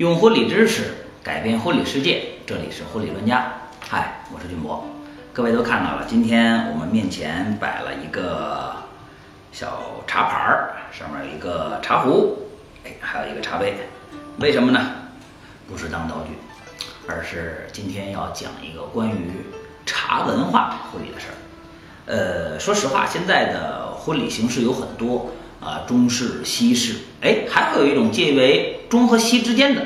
用婚礼知识改变婚礼世界，这里是婚礼专家。嗨，我是俊博。各位都看到了，今天我们面前摆了一个小茶盘儿，上面有一个茶壶，哎，还有一个茶杯。为什么呢？不是当道具，而是今天要讲一个关于茶文化婚礼的事儿。呃，说实话，现在的婚礼形式有很多啊，中式、西式，哎，还会有一种介为中和西之间的，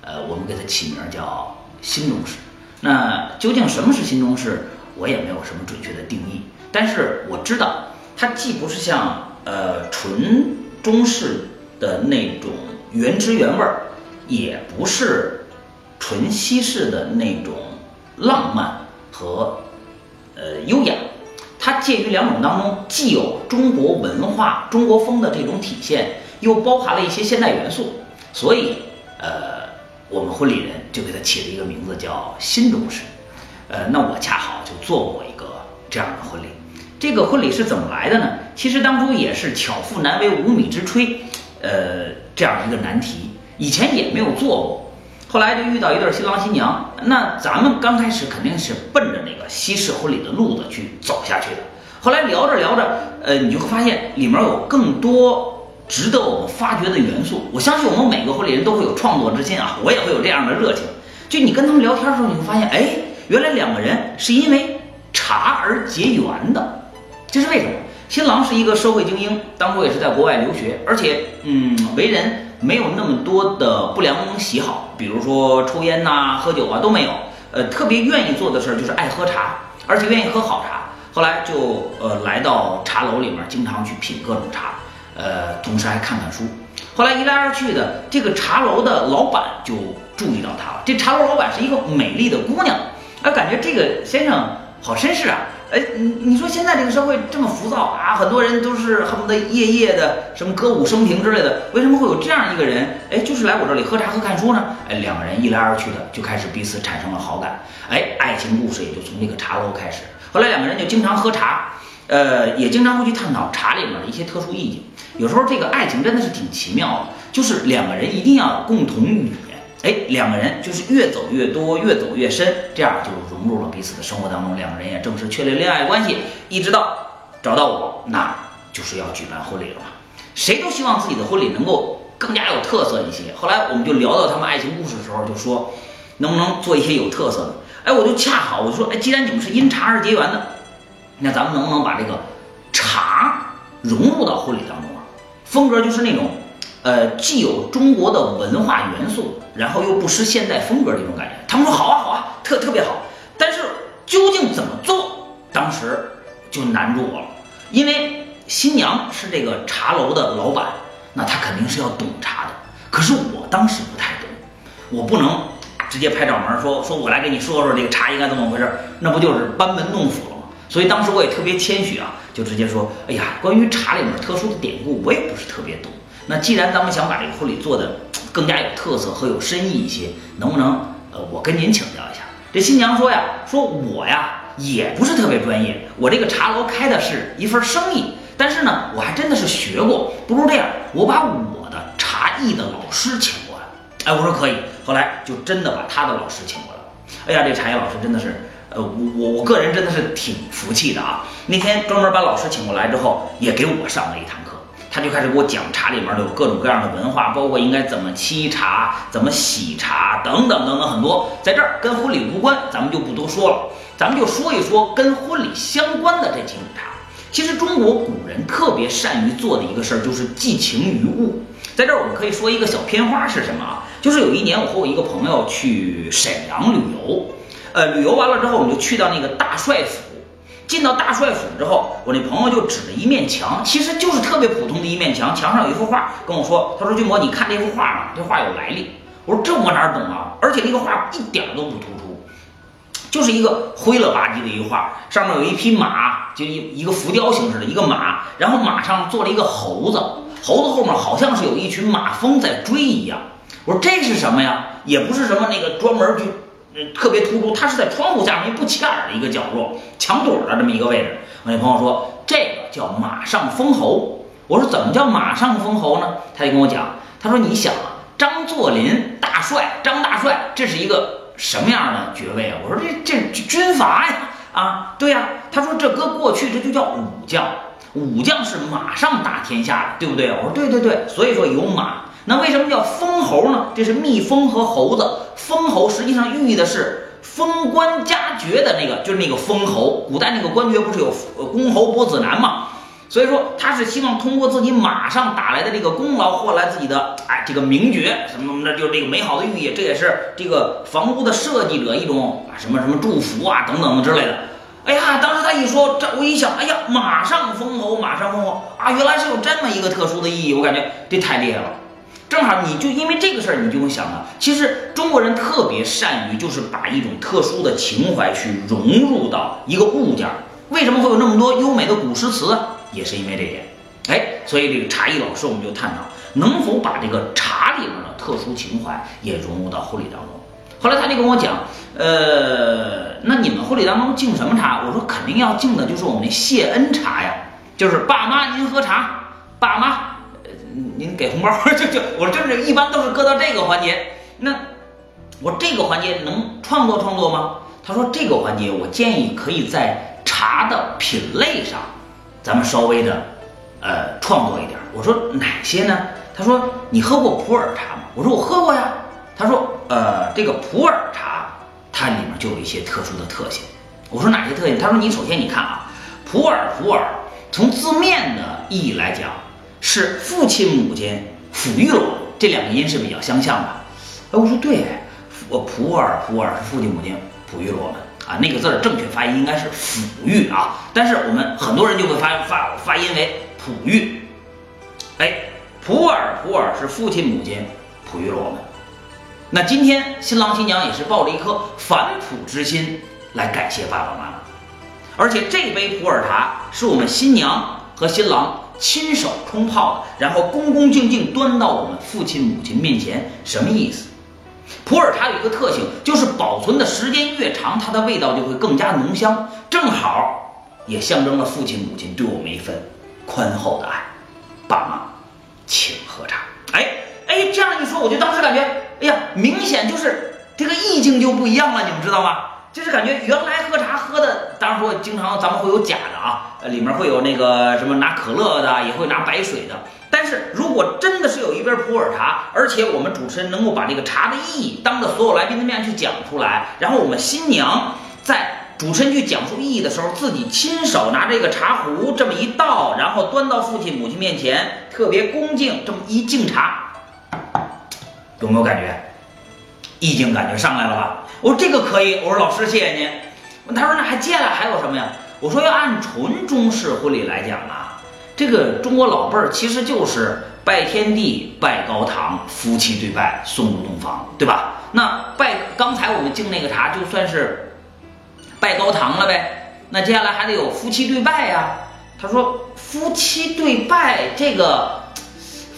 呃，我们给它起名叫新中式。那究竟什么是新中式，我也没有什么准确的定义，但是我知道它既不是像呃纯中式的那种原汁原味儿，也不是纯西式的那种浪漫和呃优雅。它介于两种当中，既有中国文化、中国风的这种体现，又包含了一些现代元素，所以，呃，我们婚礼人就给它起了一个名字叫新中式。呃，那我恰好就做过一个这样的婚礼。这个婚礼是怎么来的呢？其实当初也是巧妇难为无米之炊，呃，这样一个难题，以前也没有做过。后来就遇到一对新郎新娘，那咱们刚开始肯定是奔着那个西式婚礼的路子去走下去的。后来聊着聊着，呃，你就会发现里面有更多值得我们发掘的元素。我相信我们每个婚礼人都会有创作之心啊，我也会有这样的热情。就你跟他们聊天的时候，你会发现，哎，原来两个人是因为茶而结缘的，这是为什么？新郎是一个社会精英，当初也是在国外留学，而且，嗯，为人。没有那么多的不良喜好，比如说抽烟呐、喝酒啊都没有。呃，特别愿意做的事儿就是爱喝茶，而且愿意喝好茶。后来就呃来到茶楼里面，经常去品各种茶，呃，同时还看看书。后来一来二去的，这个茶楼的老板就注意到他了。这茶楼老板是一个美丽的姑娘，啊，感觉这个先生好绅士啊。哎，你你说现在这个社会这么浮躁啊，很多人都是恨不得夜夜的什么歌舞升平之类的，为什么会有这样一个人？哎，就是来我这里喝茶和看书呢？哎，两个人一来二去的就开始彼此产生了好感，哎，爱情故事也就从这个茶楼开始。后来两个人就经常喝茶，呃，也经常会去探讨茶里面的一些特殊意境。有时候这个爱情真的是挺奇妙的，就是两个人一定要共同语。哎，两个人就是越走越多，越走越深，这样就融入了彼此的生活当中。两个人也正式确立恋爱关系，一直到找到我，那就是要举办婚礼了嘛。谁都希望自己的婚礼能够更加有特色一些。后来我们就聊到他们爱情故事的时候，就说能不能做一些有特色的？哎，我就恰好我就说，哎，既然你们是因茶而结缘的，那咱们能不能把这个茶融入到婚礼当中啊？风格就是那种。呃，既有中国的文化元素，然后又不失现代风格这种感觉。他们说好啊，好啊，特特别好。但是究竟怎么做，当时就难住我了。因为新娘是这个茶楼的老板，那她肯定是要懂茶的。可是我当时不太懂，我不能直接拍掌门说说我来给你说说这个茶应该怎么回事，那不就是班门弄斧了吗？所以当时我也特别谦虚啊，就直接说，哎呀，关于茶里面特殊的典故，我也不是特别懂。那既然咱们想把这个婚礼做的更加有特色和有深意一些，能不能呃，我跟您请教一下？这新娘说呀，说我呀也不是特别专业，我这个茶楼开的是一份生意，但是呢，我还真的是学过，不如这样，我把我的茶艺的老师请过来。哎，我说可以，后来就真的把他的老师请过来了。哎呀，这茶艺老师真的是，呃，我我我个人真的是挺服气的啊。那天专门把老师请过来之后，也给我上了一堂课。他就开始给我讲茶里面的有各种各样的文化，包括应该怎么沏茶、怎么洗茶等等等等很多，在这儿跟婚礼无关，咱们就不多说了。咱们就说一说跟婚礼相关的这几种茶。其实中国古人特别善于做的一个事儿就是寄情于物。在这儿我们可以说一个小片花是什么啊？就是有一年我和我一个朋友去沈阳旅游，呃，旅游完了之后我们就去到那个大帅府。进到大帅府之后，我那朋友就指着一面墙，其实就是特别普通的一面墙，墙上有一幅画，跟我说：“他说君博，你看这幅画吗？这画有来历。”我说：“这我哪懂啊？而且那个画一点都不突出，就是一个灰了吧唧的一个画，上面有一匹马，就一一个浮雕形式的一个马，然后马上坐了一个猴子，猴子后面好像是有一群马蜂在追一样。我说这是什么呀？也不是什么那个专门去。”特别突出，它是在窗户下面不起眼的一个角落，墙垛的这么一个位置。我那朋友说，这个叫马上封侯。我说怎么叫马上封侯呢？他就跟我讲，他说你想啊，张作霖大帅，张大帅，这是一个什么样的爵位啊？我说这这军阀呀，啊，对呀。他说这搁过去这就叫武将，武将是马上打天下的，对不对？我说对对对，所以说有马。那为什么叫封侯呢？这是蜜蜂和猴子，封侯实际上寓意的是封官加爵的那个，就是那个封侯。古代那个官爵不是有公侯伯子男吗？所以说，他是希望通过自己马上打来的这个功劳，换来自己的哎这个名爵什么什么的，就是这个美好的寓意。这也是这个房屋的设计者一种啊什么什么祝福啊等等之类的。哎呀，当时他一说，这我一想，哎呀，马上封侯，马上封侯啊，原来是有这么一个特殊的意义，我感觉这太厉害了。正好你就因为这个事儿，你就会想到，其实中国人特别善于就是把一种特殊的情怀去融入到一个物件儿。为什么会有那么多优美的古诗词？也是因为这点，哎，所以这个茶艺老师我们就探讨能否把这个茶里面的特殊情怀也融入到婚礼当中。后来他就跟我讲，呃，那你们婚礼当中敬什么茶？我说肯定要敬的就是我们那谢恩茶呀，就是爸妈您喝茶，爸妈，您给红包，就就我说就是一般都是搁到这个环节。那我这个环节能创作创作吗？他说这个环节我建议可以在茶的品类上。咱们稍微的，呃，创作一点。我说哪些呢？他说你喝过普洱茶吗？我说我喝过呀。他说，呃，这个普洱茶它里面就有一些特殊的特性。我说哪些特性？他说你首先你看啊，普洱普洱从字面的意义来讲是父亲母亲抚育了我，这两个音是比较相像的。哎，我说对，我普洱普洱是父亲母亲抚育了我们。啊，那个字儿正确发音应该是抚育啊，但是我们很多人就会发发发音为哺育。哎，普洱普洱是父亲母亲哺育了我们。那今天新郎新娘也是抱着一颗反哺之心来感谢爸爸妈妈，而且这杯普洱茶是我们新娘和新郎亲手冲泡的，然后恭恭敬敬端到我们父亲母亲面前，什么意思？普洱茶有一个特性，就是保存的时间越长，它的味道就会更加浓香，正好也象征了父亲母亲对我们一份宽厚的爱。爸妈，请喝茶。哎哎，这样一说，我就当时感觉，哎呀，明显就是这个意境就不一样了，你们知道吗？就是感觉原来喝茶喝的，当然说经常咱们会有假的啊，呃，里面会有那个什么拿可乐的，也会拿白水的。但是如果真的是有一杯普洱茶，而且我们主持人能够把这个茶的意义当着所有来宾的面去讲出来，然后我们新娘在主持人去讲述意义的时候，自己亲手拿这个茶壶这么一倒，然后端到父亲母亲面前，特别恭敬这么一敬茶，有没有感觉？意境感觉上来了吧？我说这个可以，我说老师谢谢您。他说那还接下来还有什么呀？我说要按纯中式婚礼来讲啊，这个中国老辈儿其实就是拜天地、拜高堂、夫妻对拜、送入洞房，对吧？那拜刚才我们敬那个茶就算是拜高堂了呗。那接下来还得有夫妻对拜呀。他说夫妻对拜这个。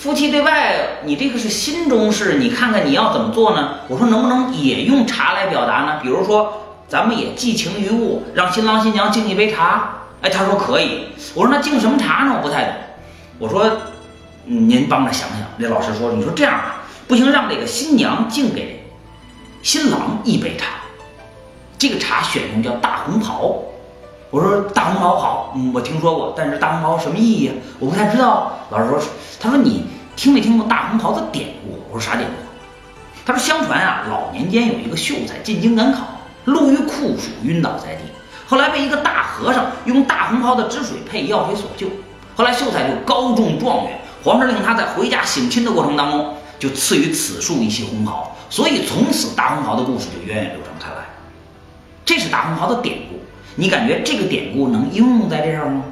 夫妻对拜，你这个是新中式，你看看你要怎么做呢？我说能不能也用茶来表达呢？比如说，咱们也寄情于物，让新郎新娘敬一杯茶。哎，他说可以。我说那敬什么茶呢？我不太懂。我说，您帮着想想。那老师说，你说这样啊，不行，让这个新娘敬给新郎一杯茶。这个茶选用叫大红袍。我说大红袍好，嗯，我听说过，但是大红袍什么意义啊？我不太知道。老师说，他说你听没听过大红袍的典故？我说啥典故？他说相传啊，老年间有一个秀才进京赶考，路遇酷暑，晕倒在地，后来被一个大和尚用大红袍的汁水配药水所救，后来秀才就高中状元，皇上令他在回家省亲的过程当中就赐予此树一袭红袍，所以从此大红袍的故事就源远流长开来。这是大红袍的典故。你感觉这个典故能应用在这上吗？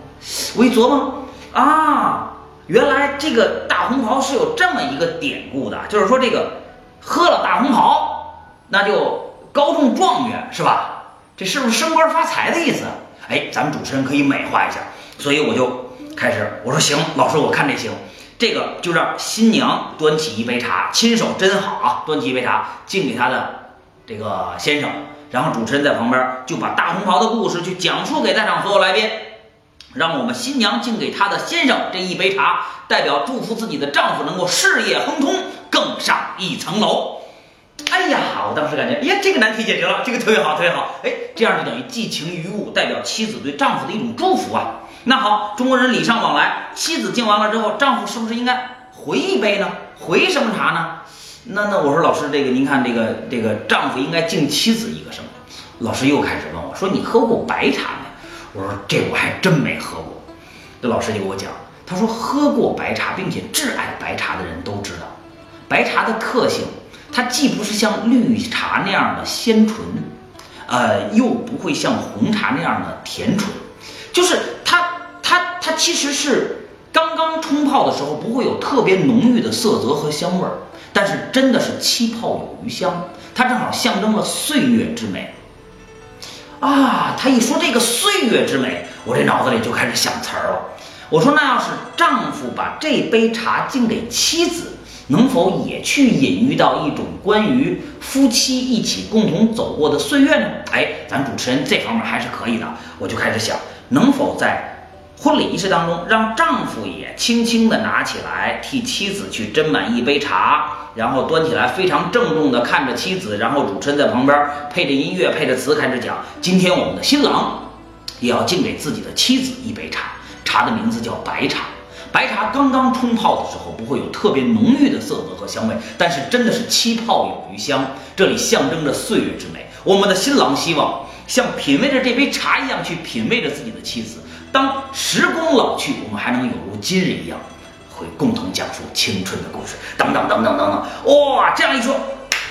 我一琢磨啊，原来这个大红袍是有这么一个典故的，就是说这个喝了大红袍，那就高中状元是吧？这是不是升官发财的意思？哎，咱们主持人可以美化一下，所以我就开始我说行，老师我看这行，这个就让新娘端起一杯茶，亲手斟好啊，端起一杯茶敬给她的这个先生。然后主持人在旁边就把大红袍的故事去讲述给在场所有来宾，让我们新娘敬给她的先生这一杯茶，代表祝福自己的丈夫能够事业亨通，更上一层楼。哎呀，我当时感觉，呀，这个难题解决了，这个特别好，特别好。哎，这样就等于寄情于物，代表妻子对丈夫的一种祝福啊。那好，中国人礼尚往来，妻子敬完了之后，丈夫是不是应该回一杯呢？回什么茶呢？那那我说老师，这个您看，这个这个丈夫应该敬妻子一个什么？老师又开始问我说：“你喝过白茶没？”我说：“这我还真没喝过。”这老师就给我讲，他说喝过白茶并且挚爱白茶的人都知道，白茶的特性。它既不是像绿茶那样的鲜醇，呃，又不会像红茶那样的甜醇，就是它它它其实是刚刚冲泡的时候不会有特别浓郁的色泽和香味儿，但是真的是七泡有余香，它正好象征了岁月之美。啊，他一说这个岁月之美，我这脑子里就开始想词儿了。我说那要是丈夫把这杯茶敬给妻子。能否也去隐喻到一种关于夫妻一起共同走过的岁月呢？哎，咱主持人这方面还是可以的。我就开始想，能否在婚礼仪式当中，让丈夫也轻轻地拿起来，替妻子去斟满一杯茶，然后端起来，非常郑重地看着妻子，然后主持人在旁边配着音乐，配着词开始讲：今天我们的新郎也要敬给自己的妻子一杯茶，茶的名字叫白茶。白茶刚刚冲泡的时候，不会有特别浓郁的色泽和香味，但是真的是七泡有余香，这里象征着岁月之美。我们的新郎希望像品味着这杯茶一样去品味着自己的妻子。当时光老去，我们还能有如今日一样，会共同讲述青春的故事。等等等等等等，哇，这样一说。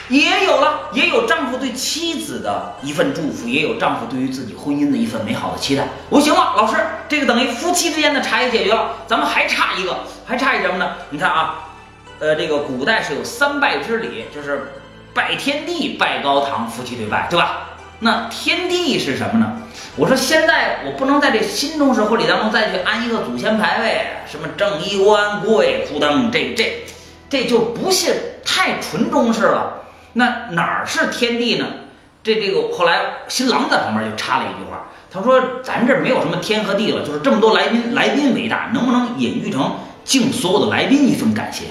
也有了，也有丈夫对妻子的一份祝福，也有丈夫对于自己婚姻的一份美好的期待。我说行了，老师，这个等于夫妻之间的茶也解决了，咱们还差一个，还差一什么呢？你看啊，呃，这个古代是有三拜之礼，就是拜天地、拜高堂，夫妻对拜，对吧？那天地是什么呢？我说现在我不能在这新中式婚礼当中再去安一个祖先牌位，什么正衣冠、贵夫等，这这这就不信太纯中式了。那哪儿是天地呢？这这个后来新郎在旁边就插了一句话，他说：“咱这没有什么天和地了，就是这么多来宾，来宾为大，能不能隐喻成敬所有的来宾一份感谢？”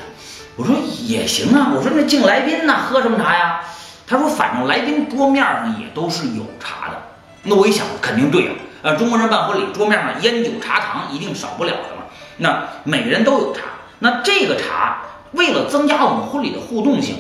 我说也行啊，我说那敬来宾呢，喝什么茶呀？他说反正来宾桌面上也都是有茶的。那我一想，肯定对啊，呃，中国人办婚礼，桌面上烟酒茶糖一定少不了的嘛。那每人都有茶，那这个茶为了增加我们婚礼的互动性。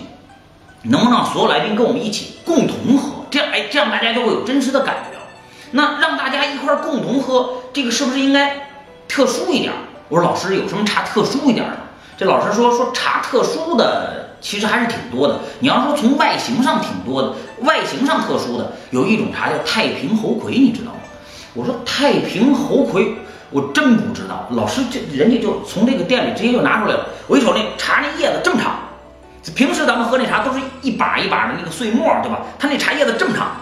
能不能让所有来宾跟我们一起共同喝？这样，哎，这样大家就会有真实的感觉了。那让大家一块儿共同喝，这个是不是应该特殊一点？我说老师有什么茶特殊一点的？这老师说说茶特殊的其实还是挺多的。你要说从外形上挺多的，外形上特殊的有一种茶叫太平猴魁，你知道吗？我说太平猴魁，我真不知道。老师这人家就从这个店里直接就拿出来了。我一瞅那茶那叶子这么长。平时咱们喝那茶都是一把一把的那个碎末，对吧？他那茶叶子这么长，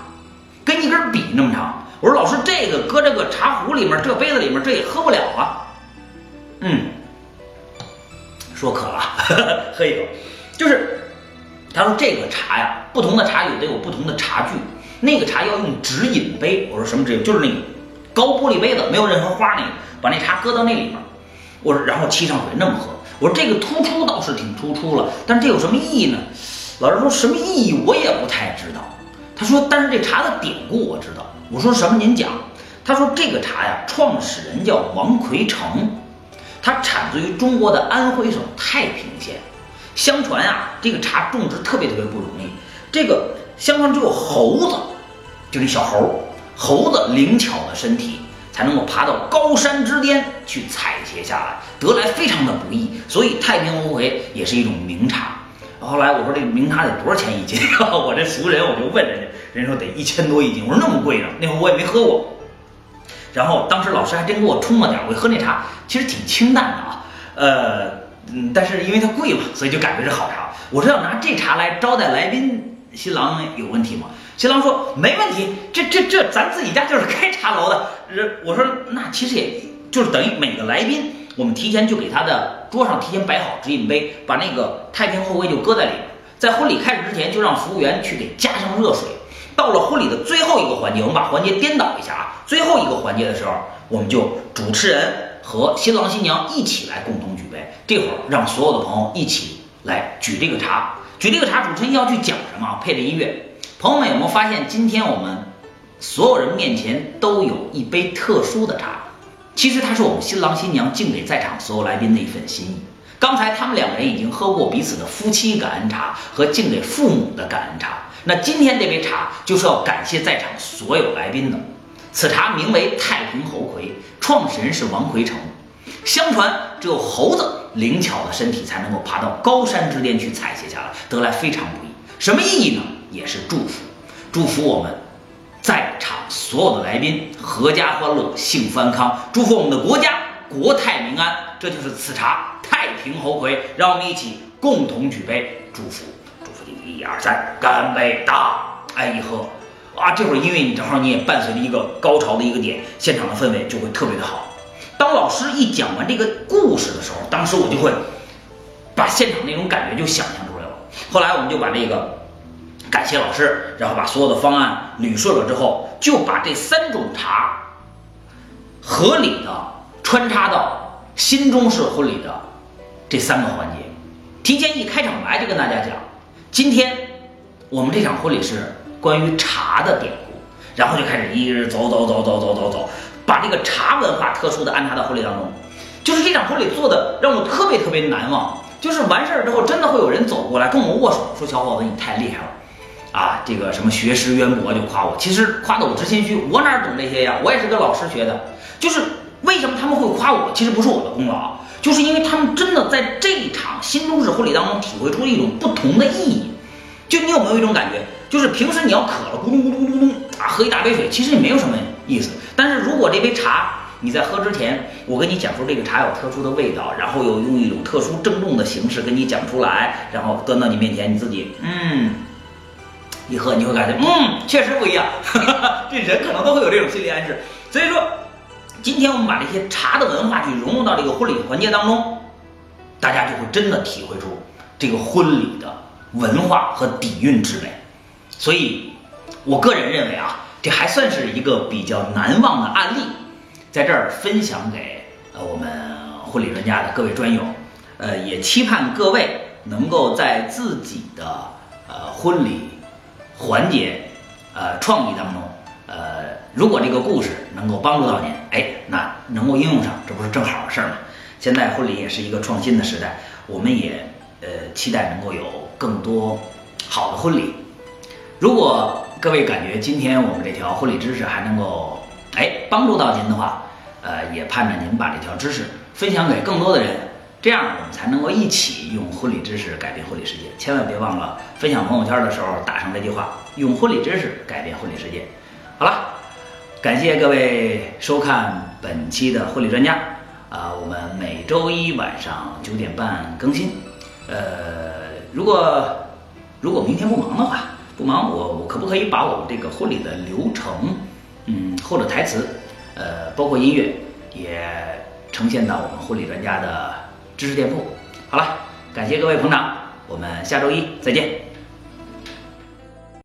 跟一根笔那么长。我说老师，这个搁这个茶壶里面，这杯子里面，这也喝不了啊。嗯，说渴了，喝一口。就是他说这个茶呀，不同的茶有得有不同的茶具。那个茶要用直饮杯。我说什么直饮？就是那个高玻璃杯子，没有任何花那个，把那茶搁到那里面。我说然后沏上水那么喝。我说这个突出倒是挺突出了，但这有什么意义呢？老师说什么意义我也不太知道。他说，但是这茶的典故我知道。我说什么？您讲。他说这个茶呀，创始人叫王奎成，它产自于中国的安徽省太平县。相传啊，这个茶种植特别特别不容易。这个相传只有猴子，就那小猴，猴子灵巧的身体。才能够爬到高山之巅去采撷下来，得来非常的不易，所以太平猴魁也是一种名茶。后来我说这个名茶得多少钱一斤？我这熟人我就问人家，人说得一千多一斤。我说那么贵呢？那会儿我也没喝过。然后当时老师还真给我冲了点，我喝那茶其实挺清淡的啊，呃，嗯，但是因为它贵嘛，所以就感觉是好茶。我说要拿这茶来招待来宾，新郎有问题吗？新郎说没问题，这这这咱自己家就是开茶楼的。我说那其实也就是等于每个来宾，我们提前就给他的桌上提前摆好直饮杯，把那个太平后杯就搁在里边，在婚礼开始之前就让服务员去给加上热水。到了婚礼的最后一个环节，我们把环节颠倒一下啊，最后一个环节的时候，我们就主持人和新郎新娘一起来共同举杯，这会儿让所有的朋友一起来举这个茶。举这个茶，主持人要去讲什么？配着音乐。朋友们有没有发现，今天我们所有人面前都有一杯特殊的茶？其实它是我们新郎新娘敬给在场所有来宾的一份心意。刚才他们两个人已经喝过彼此的夫妻感恩茶和敬给父母的感恩茶，那今天这杯茶就是要感谢在场所有来宾的。此茶名为太平猴魁，创始人是王魁成。相传只有猴子灵巧的身体才能够爬到高山之巅去采撷下来，得来非常不易。什么意义呢？也是祝福，祝福我们在场所有的来宾阖家欢乐、幸福安康，祝福我们的国家国泰民安。这就是此茶太平猴魁，让我们一起共同举杯祝福，祝福你一二三，干杯！大哎一喝啊！这会儿音乐你正好你也伴随着一个高潮的一个点，现场的氛围就会特别的好。当老师一讲完这个故事的时候，当时我就会把现场那种感觉就想象出来了。后来我们就把这个感谢老师，然后把所有的方案捋顺了之后，就把这三种茶合理的穿插到新中式婚礼的这三个环节。提前一开场白就跟大家讲，今天我们这场婚礼是关于茶的典故，然后就开始一直走走走走走走走。把这个茶文化特殊的安插到婚礼当中，就是这场婚礼做的让我特别特别难忘。就是完事儿之后，真的会有人走过来跟我握手，说：“小伙子，你太厉害了，啊，这个什么学识渊博，就夸我。其实夸的我直心虚，我哪懂这些呀？我也是跟老师学的。就是为什么他们会夸我？其实不是我的功劳，就是因为他们真的在这一场新中式婚礼当中体会出一种不同的意义。就你有没有一种感觉？就是平时你要渴了，咕咚咕咚咕咚啊，喝一大杯水，其实也没有什么意思。但是如果这杯茶你在喝之前，我跟你讲说这个茶有特殊的味道，然后又用一种特殊郑重的形式跟你讲出来，然后端到你面前，你自己嗯一喝，你会感觉嗯确实不一样。这人可能都会有这种心理暗示。所以说，今天我们把这些茶的文化去融入到这个婚礼环节当中，大家就会真的体会出这个婚礼的文化和底蕴之美。所以，我个人认为啊，这还算是一个比较难忘的案例，在这儿分享给呃我们婚礼专家的各位专友，呃，也期盼各位能够在自己的呃婚礼环节呃创意当中，呃，如果这个故事能够帮助到您，哎，那能够应用上，这不是正好的事儿吗？现在婚礼也是一个创新的时代，我们也呃期待能够有更多好的婚礼。如果各位感觉今天我们这条婚礼知识还能够哎帮助到您的话，呃，也盼着您把这条知识分享给更多的人，这样我们才能够一起用婚礼知识改变婚礼世界。千万别忘了分享朋友圈的时候打上这句话：用婚礼知识改变婚礼世界。好了，感谢各位收看本期的婚礼专家啊，我们每周一晚上九点半更新。呃，如果如果明天不忙的话。不忙，我我可不可以把我们这个婚礼的流程，嗯，或者台词，呃，包括音乐，也呈现到我们婚礼专家的知识店铺？好了，感谢各位捧场，我们下周一再见。